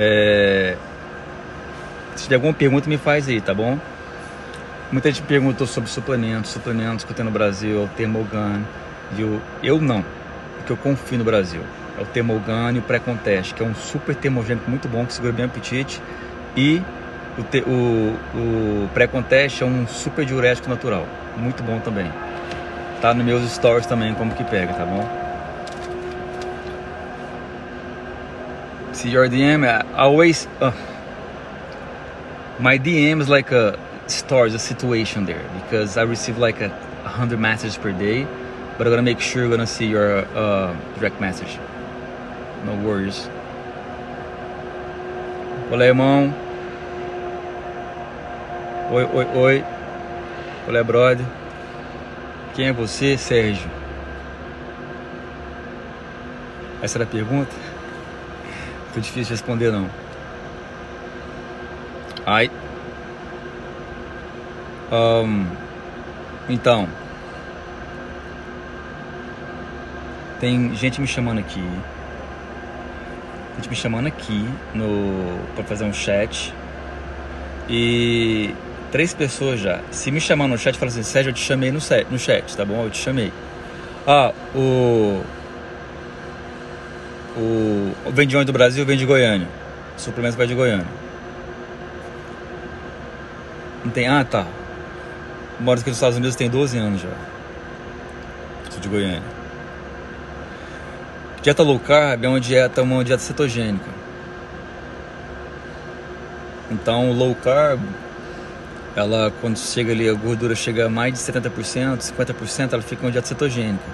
É... Se tiver alguma pergunta, me faz aí, tá bom? Muita gente perguntou sobre suplementos, suplementos que tenho no Brasil, o Termogan. Eu, eu não, porque eu confio no Brasil. É o Termogan e o Pré-Contest, que é um super termogênico muito bom, que segura bem o apetite. E o, te, o, o Pré-Contest é um super diurético natural, muito bom também. Tá nos meus stories também, como que pega, tá bom? See your DM, I always... Uh, my DM is like a stores a situation there because I receive like a hundred messages per day, but I'm gonna make sure I'm gonna see your uh, direct message. No worries. Olá, irmão. Oi, oi, oi. Olá, brother. Quem é você, Sérgio? Essa era a pergunta? Foi difícil de responder, não. Ai. Um, então, tem gente me chamando aqui, gente me chamando aqui no para fazer um chat e três pessoas já. Se me chamar no chat, fala assim, Sérgio, eu te chamei no, set, no chat, tá bom? Eu te chamei. Ah, o o, vem de onde do Brasil, vem de Goiânia. O suplemento vai de Goiânia. Não tem? Ah, tá. Moro aqui nos Estados Unidos tem 12 anos já. Sou de Goiânia. Dieta low carb é uma dieta, uma dieta cetogênica. Então, low carb, ela quando chega ali, a gordura chega a mais de 70%, 50%, ela fica uma dieta cetogênica.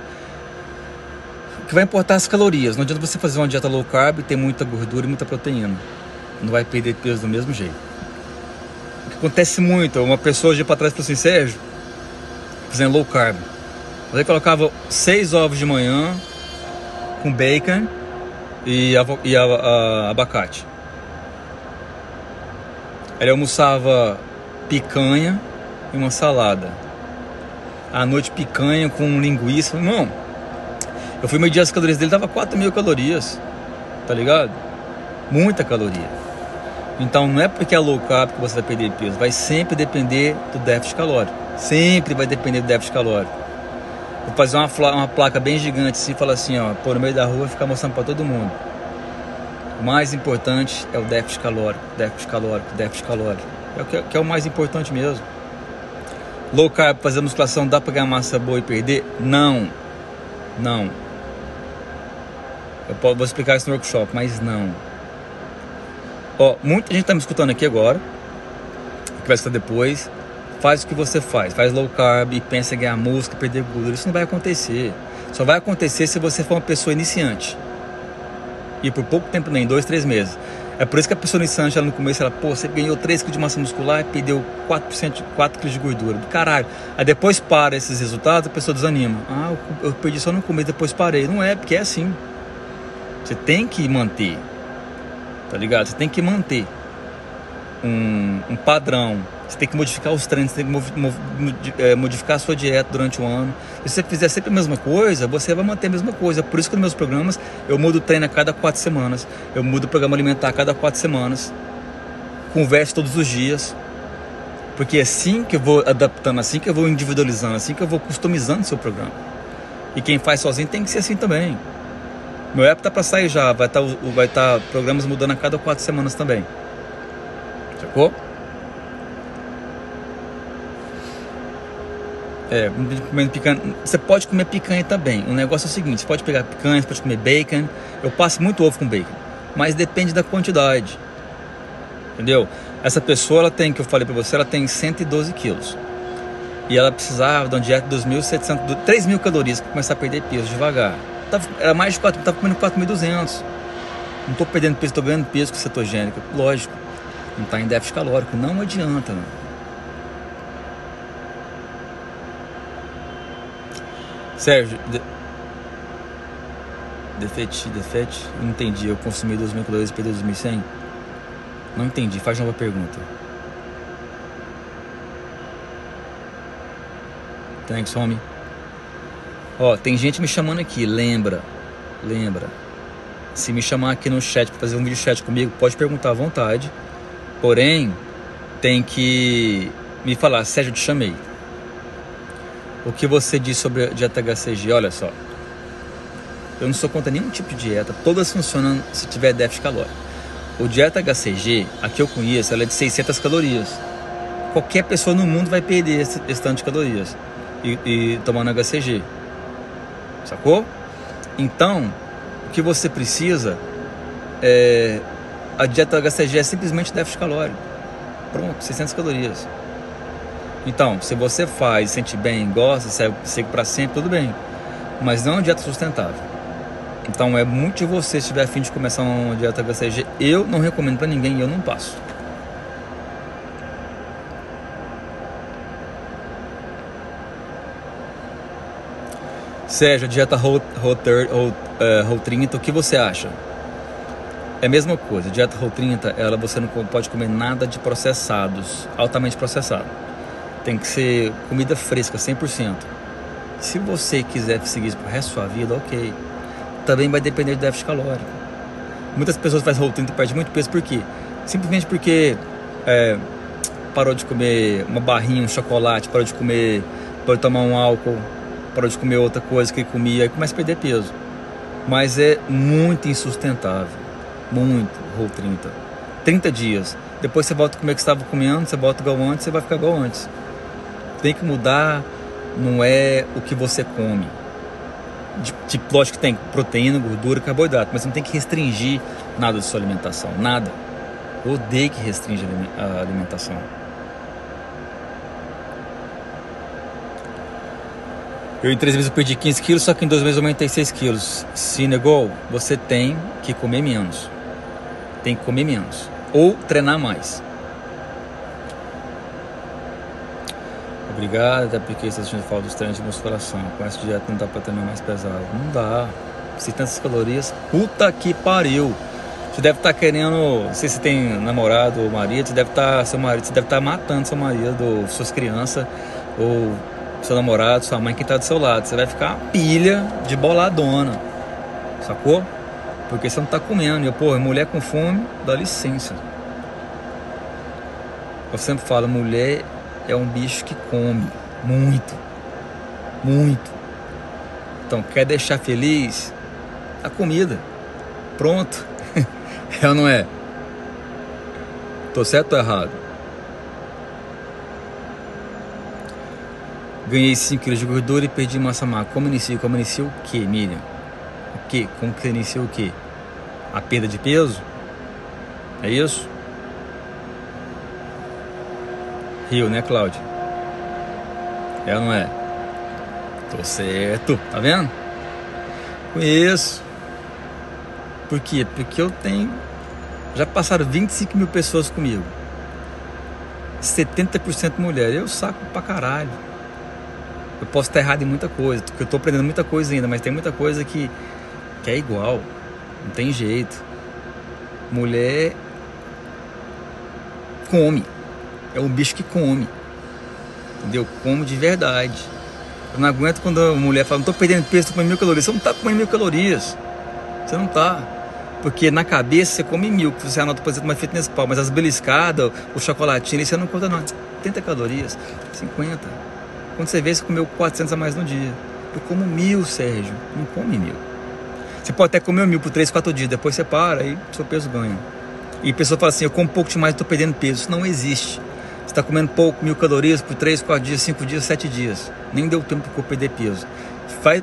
O que vai importar as calorias. Não adianta você fazer uma dieta low carb e ter muita gordura e muita proteína. Não vai perder peso do mesmo jeito acontece muito. Uma pessoa de para trás falou assim, Sérgio, fazendo low carb. Ele colocava seis ovos de manhã com bacon e, e a, a, abacate. Ele almoçava picanha e uma salada. À noite picanha com linguiça. Irmão, eu fui medir as calorias dele, dava 4 mil calorias. Tá ligado? Muita caloria. Então não é porque é low carb que você vai perder peso, vai sempre depender do déficit calórico. Sempre vai depender do déficit calórico. Vou fazer uma, uma placa bem gigante assim, falar assim, ó, pôr no meio da rua e ficar mostrando para todo mundo. O mais importante é o déficit calórico, déficit calórico, déficit calórico. É o que, que é o mais importante mesmo. Low carb, fazer musculação, dá para ganhar massa boa e perder? Não. Não. Eu vou explicar isso no workshop, mas não. Ó, muita gente tá me escutando aqui agora, que vai escutar depois. Faz o que você faz, faz low carb e pensa em ganhar músculo, perder gordura. Isso não vai acontecer. Só vai acontecer se você for uma pessoa iniciante. E por pouco tempo, nem dois, três meses. É por isso que a pessoa iniciante, ela no começo, ela, pô, você ganhou 3 kg de massa muscular e perdeu 4%, 4 kg de gordura. Do caralho. Aí depois para esses resultados, a pessoa desanima. Ah, eu perdi só no começo, depois parei. Não é, porque é assim. Você tem que manter tá ligado? Você tem que manter um, um padrão, você tem que modificar os treinos, você tem que é, modificar a sua dieta durante o ano. Se você fizer sempre a mesma coisa, você vai manter a mesma coisa. Por isso que nos meus programas eu mudo o treino a cada quatro semanas, eu mudo o programa alimentar a cada quatro semanas, converso todos os dias. Porque é assim que eu vou adaptando, assim que eu vou individualizando, assim que eu vou customizando o seu programa. E quem faz sozinho tem que ser assim também. Meu app tá para sair já, vai estar tá, vai tá programas mudando a cada quatro semanas também. Sacou? É, comendo picanha. Você pode comer picanha também. O negócio é o seguinte: você pode pegar picanha, você pode comer bacon. Eu passo muito ovo com bacon, mas depende da quantidade. Entendeu? Essa pessoa, ela tem, que eu falei para você, ela tem 112 quilos. E ela precisava de uma dieta de 2.700, 3 mil calorias para começar a perder peso devagar tava, era mais de 4, tava comendo 4.200. Não estou perdendo peso, estou ganhando peso com cetogênica. Lógico, não está em déficit calórico. Não adianta, mano. Sérgio, de... defete, defete, não entendi. Eu consumi 2.000 calorias e perdi 2.100? Não entendi, faz nova pergunta. Thanks, homie. Ó, tem gente me chamando aqui, lembra, lembra. Se me chamar aqui no chat para fazer um vídeo chat comigo, pode perguntar à vontade. Porém, tem que me falar, Sérgio, te chamei. O que você disse sobre a dieta HCG? Olha só, eu não sou contra nenhum tipo de dieta, todas funcionam se tiver déficit calórico. O dieta HCG, a que eu conheço, ela é de 600 calorias. Qualquer pessoa no mundo vai perder esse, esse tanto de calorias e, e tomando HCG. Sacou? Então, o que você precisa é. A dieta HCG é simplesmente déficit calórico. Pronto, 600 calorias. Então, se você faz, sente bem, gosta, segue, segue para sempre, tudo bem. Mas não é uma dieta sustentável. Então é muito de você se tiver afim de começar uma dieta HCG. Eu não recomendo para ninguém eu não passo. Sérgio, dieta Whole, Whole, Whole, uh, Whole 30, o que você acha? É a mesma coisa, dieta Whole 30, ela, você não pode comer nada de processados, altamente processado. Tem que ser comida fresca, 100%. Se você quiser seguir isso pro resto da sua vida, ok. Também vai depender do déficit calórico. Muitas pessoas fazem Whole 30 e perdem muito peso, por quê? Simplesmente porque é, parou de comer uma barrinha, um chocolate, parou de comer, parou de tomar um álcool, parou de comer outra coisa que comia e começa a perder peso. Mas é muito insustentável. Muito, Whole 30. 30 dias. Depois você volta a comer o que estava comendo, você volta igual antes, você vai ficar igual antes. Tem que mudar, não é o que você come. Tipo, lógico que tem proteína, gordura, carboidrato, mas não tem que restringir nada da sua alimentação. Nada. Eu odeio que restringe a alimentação. Eu em três meses perdi 15 quilos, só que em dois meses aumentei 6 quilos. Se negou, você tem que comer menos. Tem que comer menos. Ou treinar mais. Obrigado, até porque você sentindo falta dos treinos de musculação. Com essa dieta não dá pra treinar mais pesado. Não dá. Se tantas calorias, puta que pariu. Você deve estar tá querendo, não sei se tem namorado ou marido, você deve estar, tá, seu marido, você deve estar tá matando seu marido, ou suas crianças, ou seu namorado, sua mãe que está do seu lado. Você vai ficar pilha de boladona, sacou? Porque você não está comendo. E pô, mulher com fome, dá licença. Eu sempre falo, mulher é um bicho que come muito, muito. Então, quer deixar feliz? A comida. Pronto. é ou não é? Tô certo ou errado? Ganhei 5 kg de gordura e perdi massa magra. Como inicia? Como inicia o que, Miriam? O que? Como que inicia o que? A perda de peso? É isso? Rio, né, Cláudio? É ou não é? Tô certo, tá vendo? Conheço. Por quê? Porque eu tenho. Já passaram 25 mil pessoas comigo. 70% mulher. Eu saco pra caralho. Eu posso estar errado em muita coisa, porque eu estou aprendendo muita coisa ainda, mas tem muita coisa que, que é igual, não tem jeito. Mulher come, é um bicho que come, entendeu? Come de verdade. Eu não aguento quando a mulher fala, não estou perdendo peso, estou comendo mil calorias. Você não está comendo mil calorias, você não está. Porque na cabeça você come mil, que você anota, por exemplo, uma fitness pau, mas as beliscadas, o chocolatinho, você não conta não. 30 calorias, 50. Quando você vê, você comeu 400 a mais no dia. Eu como mil, Sérgio. Não come mil. Você pode até comer mil por 3, 4 dias. Depois você para e seu peso ganha. E a pessoa fala assim: eu como pouco demais, estou perdendo peso. Isso não existe. Você está comendo pouco, mil calorias por 3, 4 dias, 5 dias, 7 dias. Nem deu tempo para perder peso. Vai,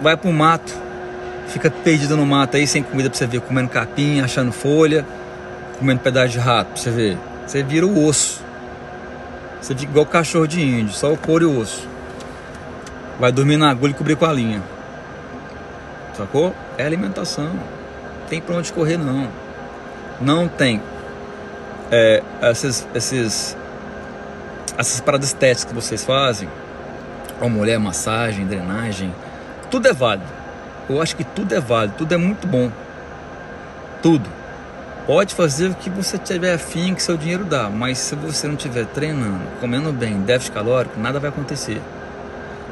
vai pro mato. Fica perdido no mato aí, sem comida para você ver. Comendo capim, achando folha. Comendo pedaço de rato para você ver. Você vira o osso. Você fica igual cachorro de índio, só o couro e o osso. Vai dormir na agulha e cobrir com a linha. Sacou? É alimentação. Tem pra onde correr não. Não tem. É, esses, esses, essas paradas estéticas que vocês fazem, a mulher, massagem, drenagem, tudo é válido. Eu acho que tudo é válido, tudo é muito bom. Tudo. Pode fazer o que você tiver afim, que seu dinheiro dá, mas se você não estiver treinando, comendo bem, déficit calórico, nada vai acontecer.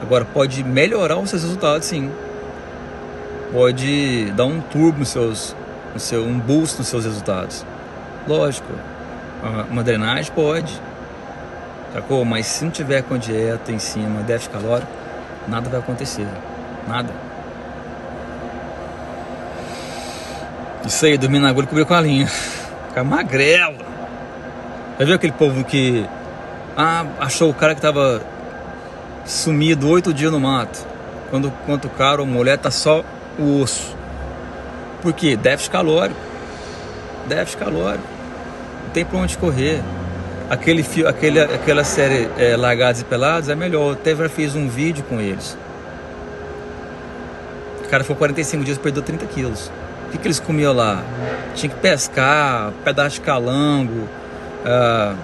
Agora, pode melhorar os seus resultados, sim. pode dar um turbo nos seus, no seu, um boost nos seus resultados. Lógico, uma drenagem pode, sacou? Mas se não tiver com dieta em cima, déficit calórico, nada vai acontecer, nada. Isso aí, dormir na agulha e cobrir com a linha. Ficar magrelo. Já viu aquele povo que ah, achou o cara que tava sumido oito dias no mato? Quando, quando o cara ou mulher tá só o osso. Por quê? Déficit calórico. Déficit calórico. Não tem pra onde correr. Aquele, aquele, aquela série é, Largados e Pelados é melhor. Eu até já fiz um vídeo com eles. O cara foi 45 dias e perdeu 30 quilos. O que, que eles comiam lá? Tinha que pescar, pedaço de calango, uh,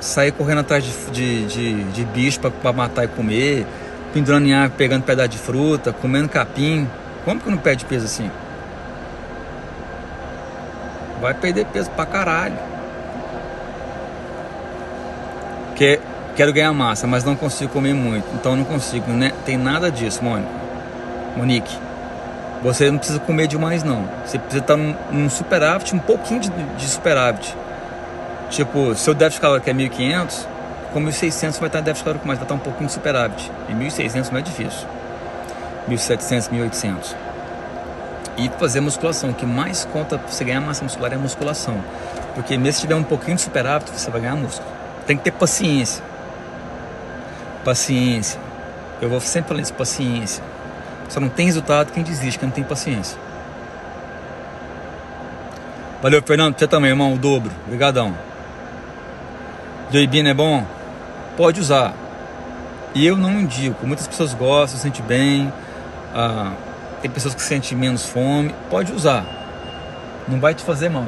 sair correndo atrás de, de, de, de bicho para matar e comer, pendurando em árvore, pegando pedaço de fruta, comendo capim. Como que não perde peso assim? Vai perder peso pra caralho. Que, quero ganhar massa, mas não consigo comer muito. Então não consigo, né? Tem nada disso, Mônica. Monique. Você não precisa comer demais não. Você precisa estar num, num superávit, um pouquinho de, de superávit. Tipo, seu déficit calórico é 1500, com 1600 vai estar em déficit calórico mais, vai estar um pouquinho de superávit. E 1600 não é difícil. 1700, 1800. E fazer musculação. O que mais conta para você ganhar massa muscular é a musculação. Porque mesmo se tiver um pouquinho de superávit, você vai ganhar músculo. Tem que ter paciência. Paciência. Eu vou sempre falando isso, paciência. Só não tem resultado quem desiste, quem não tem paciência. Valeu, Fernando. Você também, irmão. O dobro. Obrigadão. Joibina é bom? Pode usar. E eu não indico. Muitas pessoas gostam, se sentem bem. Ah, tem pessoas que sentem menos fome. Pode usar. Não vai te fazer mal.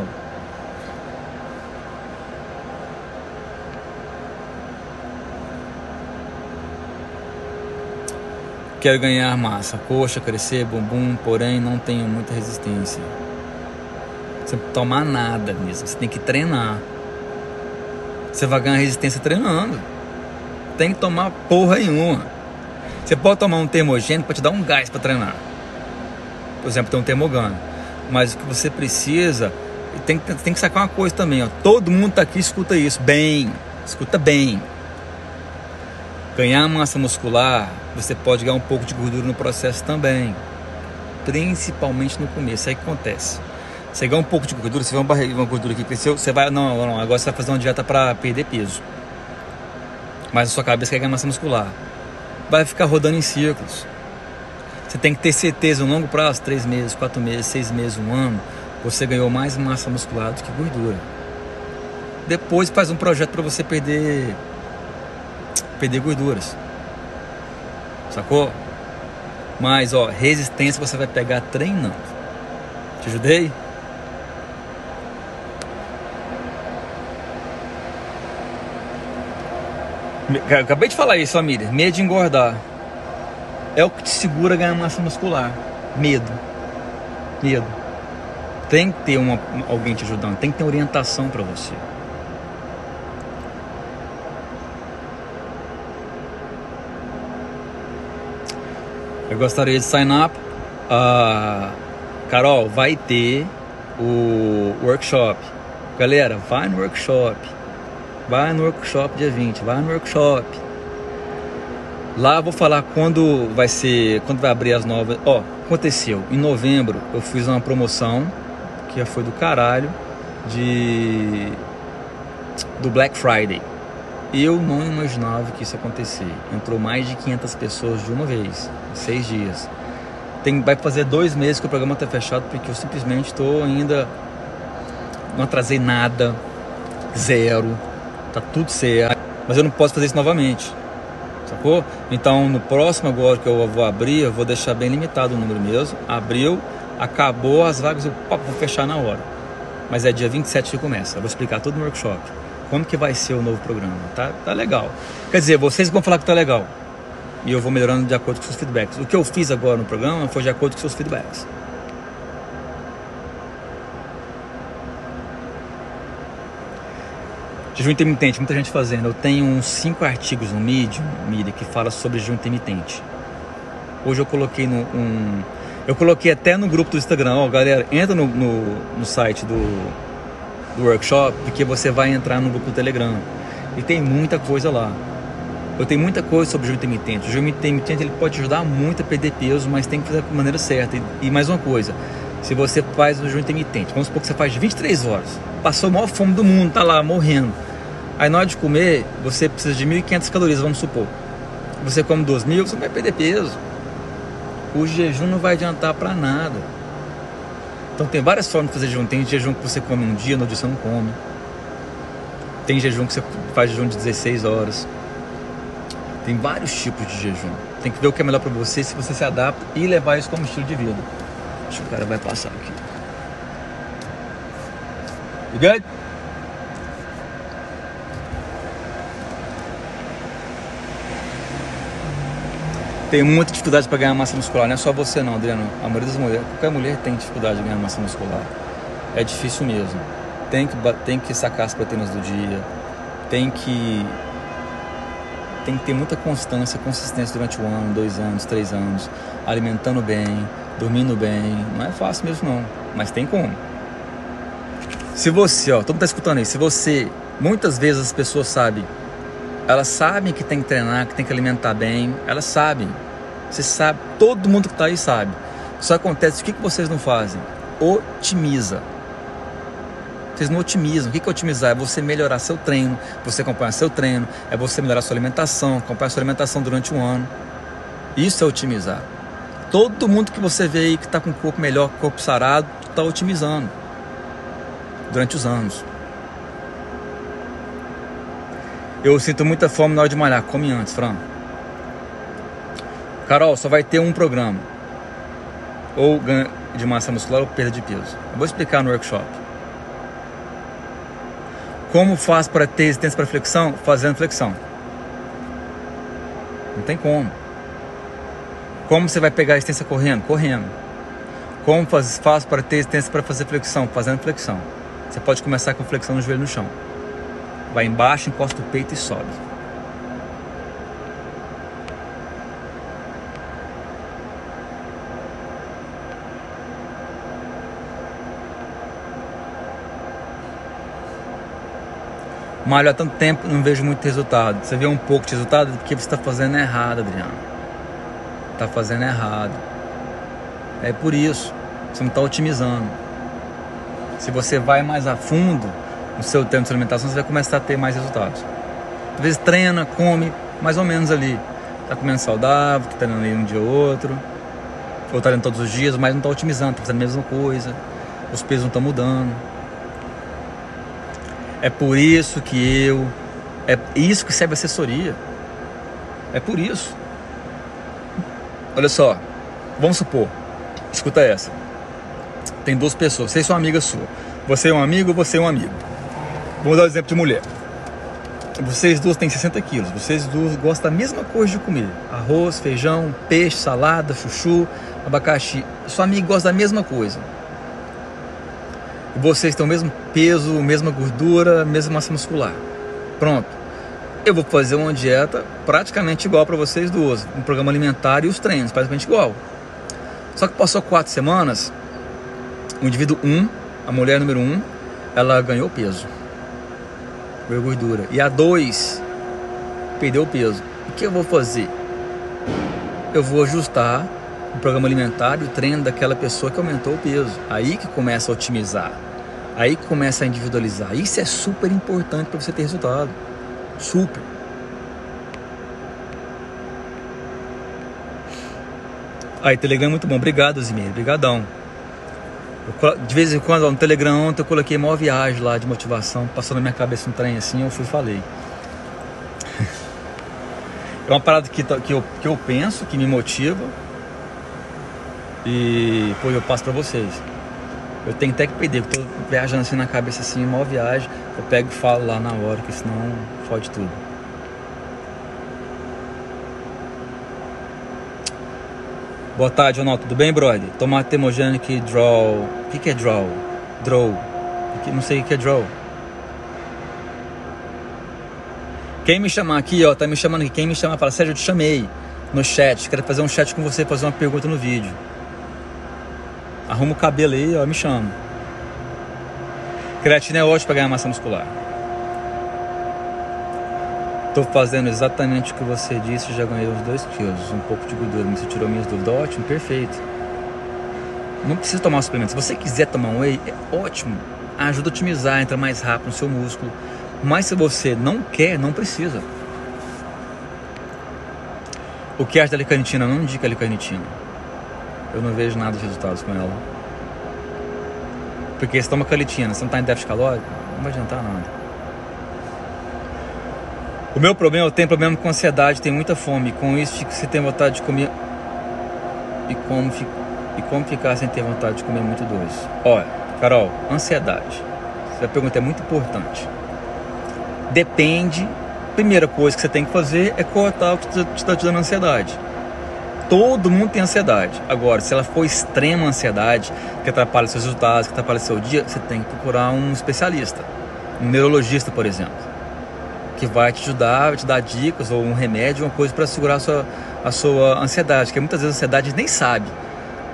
Quero ganhar massa, coxa, crescer, bumbum, porém não tenho muita resistência. Você não tomar nada mesmo, você tem que treinar. Você vai ganhar resistência treinando. Tem que tomar porra nenhuma. Você pode tomar um termogênico para te dar um gás para treinar. Por exemplo, tem um termogano. Mas o que você precisa, tem, tem que sacar uma coisa também. Ó. Todo mundo tá aqui escuta isso bem. Escuta bem. Ganhar massa muscular, você pode ganhar um pouco de gordura no processo também. Principalmente no começo, aí que acontece. Você ganha um pouco de gordura, você vê uma gordura que cresceu, você vai, não, não, agora você vai fazer uma dieta para perder peso. Mas a sua cabeça quer ganhar massa muscular. Vai ficar rodando em círculos. Você tem que ter certeza, no longo prazo, três meses, quatro meses, seis meses, um ano, você ganhou mais massa muscular do que gordura. Depois faz um projeto para você perder perder gorduras. Sacou? Mas, ó, resistência você vai pegar treinando. Te ajudei? Acabei de falar isso, família. Medo de engordar. É o que te segura ganhar massa muscular. Medo. Medo. Tem que ter uma, alguém te ajudando. Tem que ter orientação para você. Eu gostaria de sign up. Uh, Carol, vai ter o workshop. Galera, vai no workshop. Vai no workshop dia 20, vai no workshop. Lá eu vou falar quando vai ser, quando vai abrir as novas. Ó, aconteceu. Em novembro eu fiz uma promoção que já foi do caralho de do Black Friday. Eu não imaginava que isso ia acontecer. Entrou mais de 500 pessoas de uma vez, em seis dias. Tem, vai fazer dois meses que o programa está fechado porque eu simplesmente estou ainda. Não atrasei nada, zero, tá tudo certo. Mas eu não posso fazer isso novamente, sacou? Então no próximo agora que eu vou abrir, eu vou deixar bem limitado o número mesmo. Abriu, acabou as vagas, eu vou fechar na hora. Mas é dia 27 que começa. Eu vou explicar tudo no workshop como que vai ser o novo programa. Tá, tá legal. Quer dizer, vocês vão falar que tá legal. E eu vou melhorando de acordo com seus feedbacks. O que eu fiz agora no programa foi de acordo com seus feedbacks. Jejum intermitente, muita gente fazendo. Eu tenho uns 5 artigos no Medium, Medium que fala sobre jejum intermitente. Hoje eu coloquei no, um. Eu coloquei até no grupo do Instagram, ó, galera, entra no, no, no site do, do workshop, porque você vai entrar no grupo do Telegram. E tem muita coisa lá. Eu tenho muita coisa sobre o jejum intermitente. O jejum intermitente ele pode ajudar muito a perder peso, mas tem que fazer da maneira certa. E, e mais uma coisa, se você faz o jejum intermitente, vamos supor que você faz 23 horas, passou a maior fome do mundo, tá lá morrendo. Aí na hora de comer, você precisa de 1.500 calorias, vamos supor. Você come 2.000, você vai perder peso. O jejum não vai adiantar para nada. Então tem várias formas de fazer jejum. Tem jejum que você come um dia, no dia você não come. Tem jejum que você faz jejum de 16 horas. Tem vários tipos de jejum. Tem que ver o que é melhor para você, se você se adapta e levar isso como estilo de vida. Acho que o cara vai passar aqui. You good? Tem muita dificuldade para ganhar massa muscular, não é só você não, Adriano. A maioria das mulheres, qualquer mulher tem dificuldade de ganhar massa muscular. É difícil mesmo. Tem que, tem que sacar as proteínas do dia, tem que tem que ter muita constância, consistência durante um ano, dois anos, três anos, alimentando bem, dormindo bem. Não é fácil mesmo não, mas tem como. Se você, ó, todo mundo tá escutando aí, se você, muitas vezes as pessoas sabem, elas sabem que tem que treinar, que tem que alimentar bem, elas sabem. Você sabe, todo mundo que está aí sabe. Só acontece, o que, que vocês não fazem? Otimiza. Vocês não otimizam. O que é otimizar? É você melhorar seu treino, você acompanhar seu treino, é você melhorar sua alimentação, acompanhar sua alimentação durante um ano. Isso é otimizar. Todo mundo que você vê aí que está com o corpo melhor, corpo sarado, está otimizando durante os anos. Eu sinto muita fome na hora de malhar. Come antes, Fran. Carol, só vai ter um programa. Ou ganho de massa muscular ou perda de peso. Eu vou explicar no workshop. Como faz para ter resistência para flexão? Fazendo flexão. Não tem como. Como você vai pegar a resistência correndo? Correndo. Como faz, faz para ter resistência para fazer flexão? Fazendo flexão. Você pode começar com flexão no joelho no chão. Vai embaixo, encosta o peito e sobe. malho há tanto tempo não vejo muito resultado. Você vê um pouco de resultado porque você está fazendo errado, Adriano. Está fazendo errado. É por isso. Você não está otimizando. Se você vai mais a fundo no seu tempo de alimentação, você vai começar a ter mais resultados. Às vezes treina, come, mais ou menos ali. Está comendo saudável, está treinando ali um dia ou outro. Ou está treinando todos os dias, mas não está otimizando, está fazendo a mesma coisa. Os pesos não estão mudando. É por isso que eu. É isso que serve assessoria. É por isso. Olha só, vamos supor, escuta essa. Tem duas pessoas, vocês são amigas sua. Você é um amigo, você é um amigo. Vamos dar o um exemplo de mulher. Vocês duas têm 60 quilos, vocês duas gostam da mesma coisa de comer: arroz, feijão, peixe, salada, chuchu, abacaxi. Sua amiga gosta da mesma coisa vocês têm o mesmo peso, mesma gordura, mesma massa muscular. Pronto. Eu vou fazer uma dieta praticamente igual para vocês duas, um programa alimentar e os treinos praticamente igual. Só que passou quatro semanas, o indivíduo 1, um, a mulher número 1, um, ela ganhou peso, ganhou gordura. E a 2 perdeu peso. O que eu vou fazer? Eu vou ajustar o programa alimentar e o treino daquela pessoa que aumentou o peso. Aí que começa a otimizar. Aí que começa a individualizar. Isso é super importante para você ter resultado. Super. Aí, Telegram é muito bom. Obrigado, Zimir. Obrigadão. De vez em quando, no Telegram ontem eu coloquei maior viagem lá de motivação, passou na minha cabeça um trem assim, eu fui falei. É uma parada que, que, eu, que eu penso, que me motiva, e pô, eu passo para vocês. Eu tenho até que perder, porque tô viajando assim na cabeça assim, maior viagem. Eu pego e falo lá na hora, que senão fode tudo. Boa tarde, Ronaldo. Tudo bem, brother? Tomate Temogenic Draw. O que, que é Draw? Draw. Não sei o que é Draw. Quem me chamar aqui, ó, tá me chamando aqui. Quem me chamar, fala, Sérgio, eu te chamei no chat. Quero fazer um chat com você, fazer uma pergunta no vídeo. Arruma o cabelo aí, ó, me chama. Creatina é ótimo para ganhar massa muscular. Tô fazendo exatamente o que você disse, já ganhei os 2 quilos, um pouco de gordura, você tirou minhas dúvidas, ótimo, perfeito. Não precisa tomar suplemento. Se você quiser tomar um whey, é ótimo. Ajuda a otimizar, entra mais rápido no seu músculo. Mas se você não quer, não precisa. O que acha da licanitina? Não indica licanitina. Eu não vejo nada de resultados com ela. Porque se toma calitina, você não está em déficit calórico, não vai adiantar nada. O meu problema, eu tenho problema com ansiedade, tenho muita fome. Com isso, você tem vontade de comer. E como, e como ficar sem ter vontade de comer muito doce? Olha, Carol, ansiedade. Essa pergunta é muito importante. Depende. Primeira coisa que você tem que fazer é cortar o que está te dando ansiedade. Todo mundo tem ansiedade. Agora, se ela for extrema ansiedade, que atrapalha seus resultados, que atrapalha seu dia, você tem que procurar um especialista, um neurologista, por exemplo que vai te ajudar, vai te dar dicas ou um remédio, uma coisa para segurar a sua, a sua ansiedade, que muitas vezes a ansiedade nem sabe,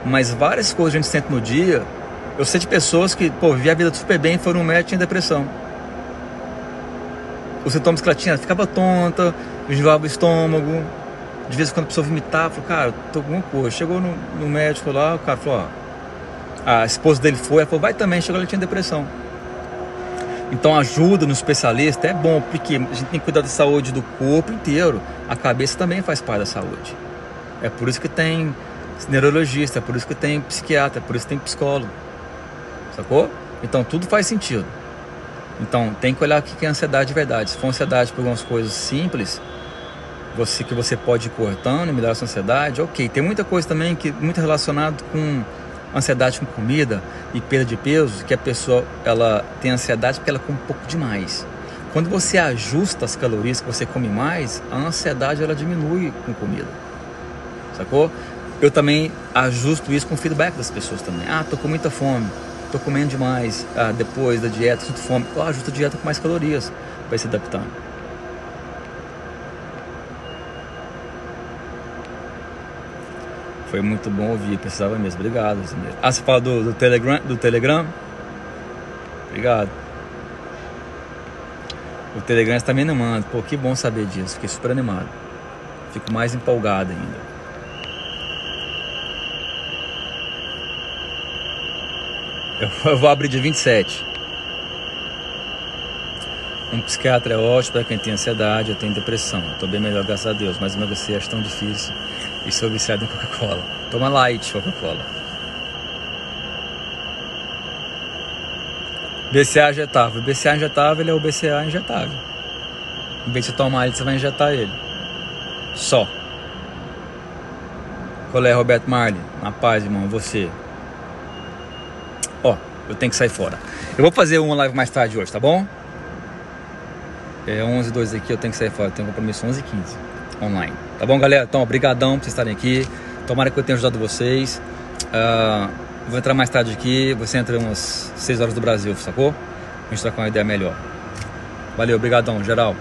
mas várias coisas a gente sente no dia. Eu sei de pessoas que, pô, vivia a vida super bem, foram no médico e tinha depressão. Os sintomas que ela tinha, ela ficava tonta, enjoava o estômago, de vez em quando a pessoa vomitava, falou, cara, tô com alguma coisa. Chegou no, no médico lá, o cara falou, ó, a esposa dele foi, ela falou, vai também, chegou, ela tinha depressão. Então ajuda no especialista é bom, porque a gente tem que cuidar da saúde do corpo inteiro. A cabeça também faz parte da saúde. É por isso que tem neurologista, é por isso que tem psiquiatra, é por isso que tem psicólogo. Sacou? Então tudo faz sentido. Então tem que olhar o que é ansiedade de verdade. Se for ansiedade por algumas coisas simples, você que você pode ir cortando e melhorar a sua ansiedade, ok. Tem muita coisa também que muito relacionado com ansiedade com comida e perda de peso, que a pessoa ela tem ansiedade porque ela come um pouco demais. Quando você ajusta as calorias que você come mais, a ansiedade ela diminui com comida. Sacou? Eu também ajusto isso com o feedback das pessoas também. Ah, tô com muita fome, tô comendo demais. Ah, depois da dieta, sinto fome. Eu ajusto a dieta com mais calorias para se adaptar. Foi muito bom ouvir, precisava mesmo. Obrigado, Ah, você fala do, do, Telegram, do Telegram? Obrigado. O Telegram está me animando. Pô, que bom saber disso. Fiquei super animado. Fico mais empolgado ainda. Eu vou abrir de 27. Um psiquiatra é ótimo para quem tem ansiedade, eu tenho depressão. Estou bem melhor, graças a Deus, mas emagrecer acho tão difícil e sou viciado em Coca-Cola. Toma light Coca-Cola. BCA injetável. BCA injetável ele é o BCA injetável. Em vez de tomar ele, você vai injetar ele. Só. Qual é, Roberto Marley? Na paz, irmão, você. Ó, eu tenho que sair fora. Eu vou fazer uma live mais tarde hoje, tá bom? É 11 2 aqui, eu tenho que sair fora. Eu tenho compromisso 11 15 online. Tá bom, galera? Então, obrigadão por vocês estarem aqui. Tomara que eu tenha ajudado vocês. Uh, vou entrar mais tarde aqui. Você entra umas 6 horas do Brasil, sacou? A gente trocar uma ideia melhor. Valeu, obrigadão, geral.